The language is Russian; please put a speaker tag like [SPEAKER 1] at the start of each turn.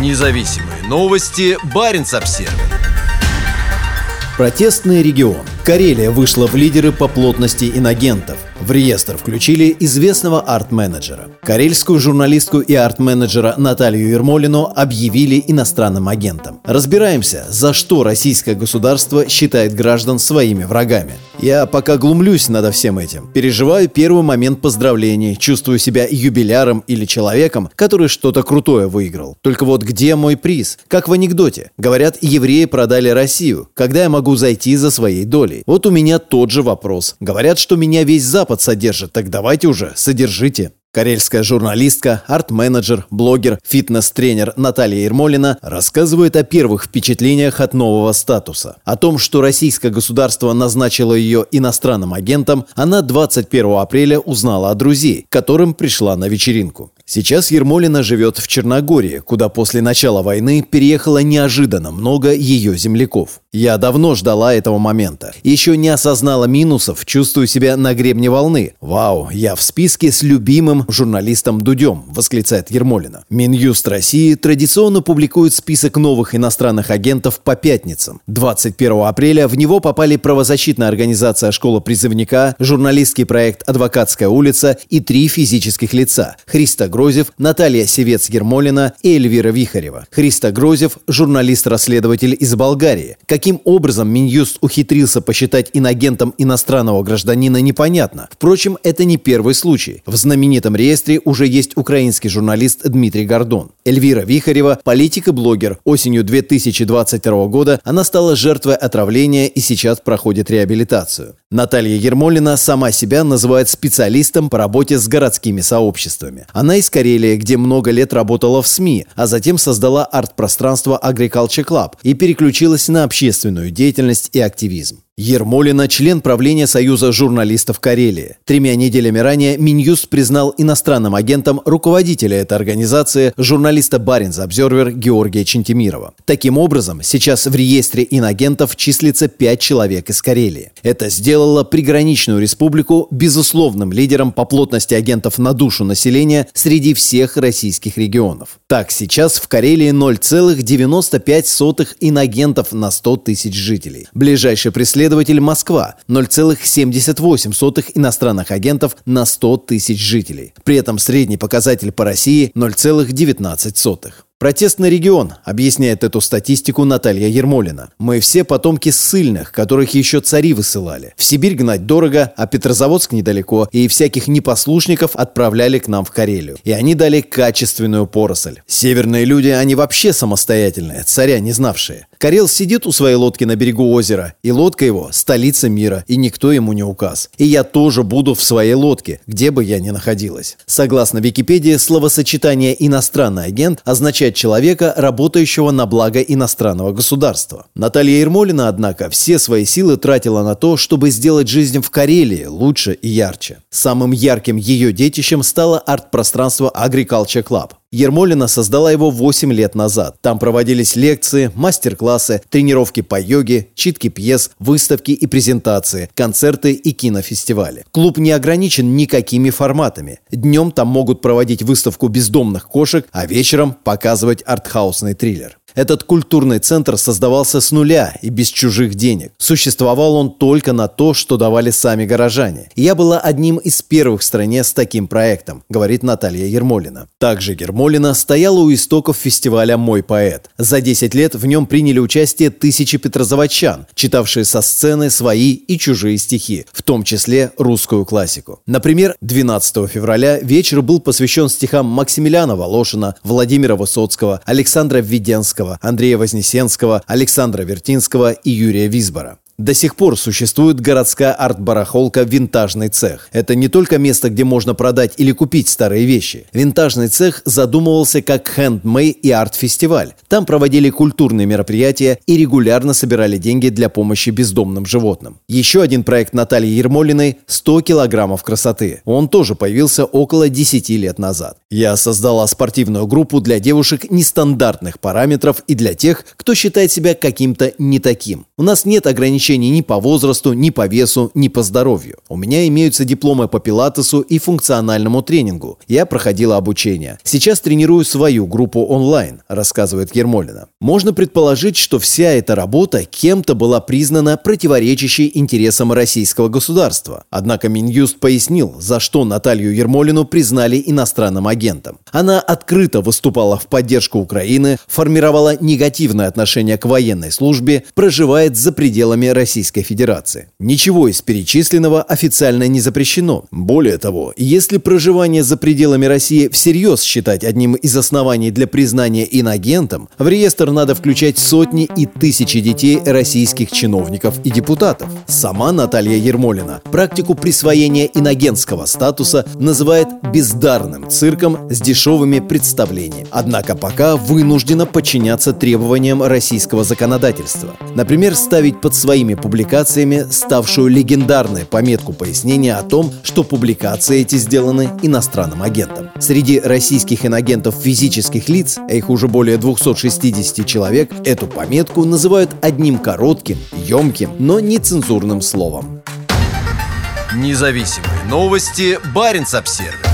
[SPEAKER 1] Независимые новости. Барин обсерва
[SPEAKER 2] Протестный регион. Карелия вышла в лидеры по плотности инагентов – в реестр включили известного арт-менеджера. Карельскую журналистку и арт-менеджера Наталью Ермолину объявили иностранным агентом. Разбираемся, за что российское государство считает граждан своими врагами. Я пока глумлюсь над всем этим. Переживаю первый момент поздравлений, чувствую себя юбиляром или человеком, который что-то крутое выиграл. Только вот где мой приз? Как в анекдоте. Говорят, евреи продали Россию. Когда я могу зайти за своей долей? Вот у меня тот же вопрос. Говорят, что меня весь Запад Запад содержит, так давайте уже, содержите. Карельская журналистка, арт-менеджер, блогер, фитнес-тренер Наталья Ермолина рассказывает о первых впечатлениях от нового статуса. О том, что российское государство назначило ее иностранным агентом, она 21 апреля узнала от друзей, которым пришла на вечеринку. Сейчас Ермолина живет в Черногории, куда после начала войны переехало неожиданно много ее земляков. Я давно ждала этого момента. Еще не осознала минусов, чувствую себя на гребне волны. Вау, я в списке с любимым журналистом Дудем, восклицает Ермолина. Минюст России традиционно публикует список новых иностранных агентов по пятницам. 21 апреля в него попали правозащитная организация «Школа призывника», журналистский проект «Адвокатская улица» и три физических лица – Христа Грозев, Наталья Севец-Ермолина и Эльвира Вихарева. Христа Грозев – журналист-расследователь из Болгарии. Каким образом Минюст ухитрился посчитать инагентом иностранного гражданина, непонятно. Впрочем, это не первый случай. В знаменитом реестре уже есть украинский журналист Дмитрий Гордон. Эльвира Вихарева – политик и блогер. Осенью 2022 года она стала жертвой отравления и сейчас проходит реабилитацию. Наталья Ермолина сама себя называет специалистом по работе с городскими сообществами. Она из Карелии, где много лет работала в СМИ, а затем создала арт-пространство Agriculture Club и переключилась на общественную деятельность и активизм. Ермолина – член правления Союза журналистов Карелии. Тремя неделями ранее Минюст признал иностранным агентом руководителя этой организации, журналиста Баринс Обзервер Георгия Чентимирова. Таким образом, сейчас в реестре инагентов числится пять человек из Карелии. Это сделало приграничную республику безусловным лидером по плотности агентов на душу населения среди всех российских регионов. Так, сейчас в Карелии 0,95 инагентов на 100 тысяч жителей. Ближайший преследователь Следователь Москва – 0,78 иностранных агентов на 100 тысяч жителей. При этом средний показатель по России – 0,19. Протестный регион, объясняет эту статистику Наталья Ермолина. Мы все потомки ссыльных, которых еще цари высылали. В Сибирь гнать дорого, а Петрозаводск недалеко, и всяких непослушников отправляли к нам в Карелию. И они дали качественную поросль. Северные люди, они вообще самостоятельные, царя не знавшие. Карел сидит у своей лодки на берегу озера, и лодка его – столица мира, и никто ему не указ. И я тоже буду в своей лодке, где бы я ни находилась. Согласно Википедии, словосочетание «иностранный агент» означает человека, работающего на благо иностранного государства. Наталья Ермолина, однако, все свои силы тратила на то, чтобы сделать жизнь в Карелии лучше и ярче. Самым ярким ее детищем стало арт-пространство Agriculture Club. Ермолина создала его 8 лет назад. Там проводились лекции, мастер-классы, тренировки по йоге, читки пьес, выставки и презентации, концерты и кинофестивали. Клуб не ограничен никакими форматами. Днем там могут проводить выставку бездомных кошек, а вечером показывать артхаусный триллер. Этот культурный центр создавался с нуля и без чужих денег. Существовал он только на то, что давали сами горожане. я была одним из первых в стране с таким проектом, говорит Наталья Ермолина. Также Ермолина стояла у истоков фестиваля «Мой поэт». За 10 лет в нем приняли участие тысячи петрозаводчан, читавшие со сцены свои и чужие стихи, в том числе русскую классику. Например, 12 февраля вечер был посвящен стихам Максимилиана Волошина, Владимира Высоцкого, Александра Введенского, Высоцкого, Андрея Вознесенского, Александра Вертинского и Юрия Визбора. До сих пор существует городская арт-барахолка «Винтажный цех». Это не только место, где можно продать или купить старые вещи. «Винтажный цех» задумывался как хендмей и арт-фестиваль. Там проводили культурные мероприятия и регулярно собирали деньги для помощи бездомным животным. Еще один проект Натальи Ермолиной – 100 килограммов красоты. Он тоже появился около 10 лет назад. Я создала спортивную группу для девушек нестандартных параметров и для тех, кто считает себя каким-то не таким. У нас нет ограничений ограничений ни по возрасту, ни по весу, ни по здоровью. У меня имеются дипломы по пилатесу и функциональному тренингу. Я проходила обучение. Сейчас тренирую свою группу онлайн, рассказывает Ермолина. Можно предположить, что вся эта работа кем-то была признана противоречащей интересам российского государства. Однако Минюст пояснил, за что Наталью Ермолину признали иностранным агентом. Она открыто выступала в поддержку Украины, формировала негативное отношение к военной службе, проживает за пределами Российской Федерации. Ничего из перечисленного официально не запрещено. Более того, если проживание за пределами России всерьез считать одним из оснований для признания инагентом, в реестр надо включать сотни и тысячи детей российских чиновников и депутатов. Сама Наталья Ермолина практику присвоения инагентского статуса называет бездарным цирком с дешевыми представлениями. Однако пока вынуждена подчиняться требованиям российского законодательства. Например, ставить под своими публикациями ставшую легендарной пометку пояснения о том, что публикации эти сделаны иностранным агентом. Среди российских инагентов физических лиц, а их уже более 260 человек, эту пометку называют одним коротким, емким, но нецензурным словом.
[SPEAKER 1] Независимые новости. Барин обсервис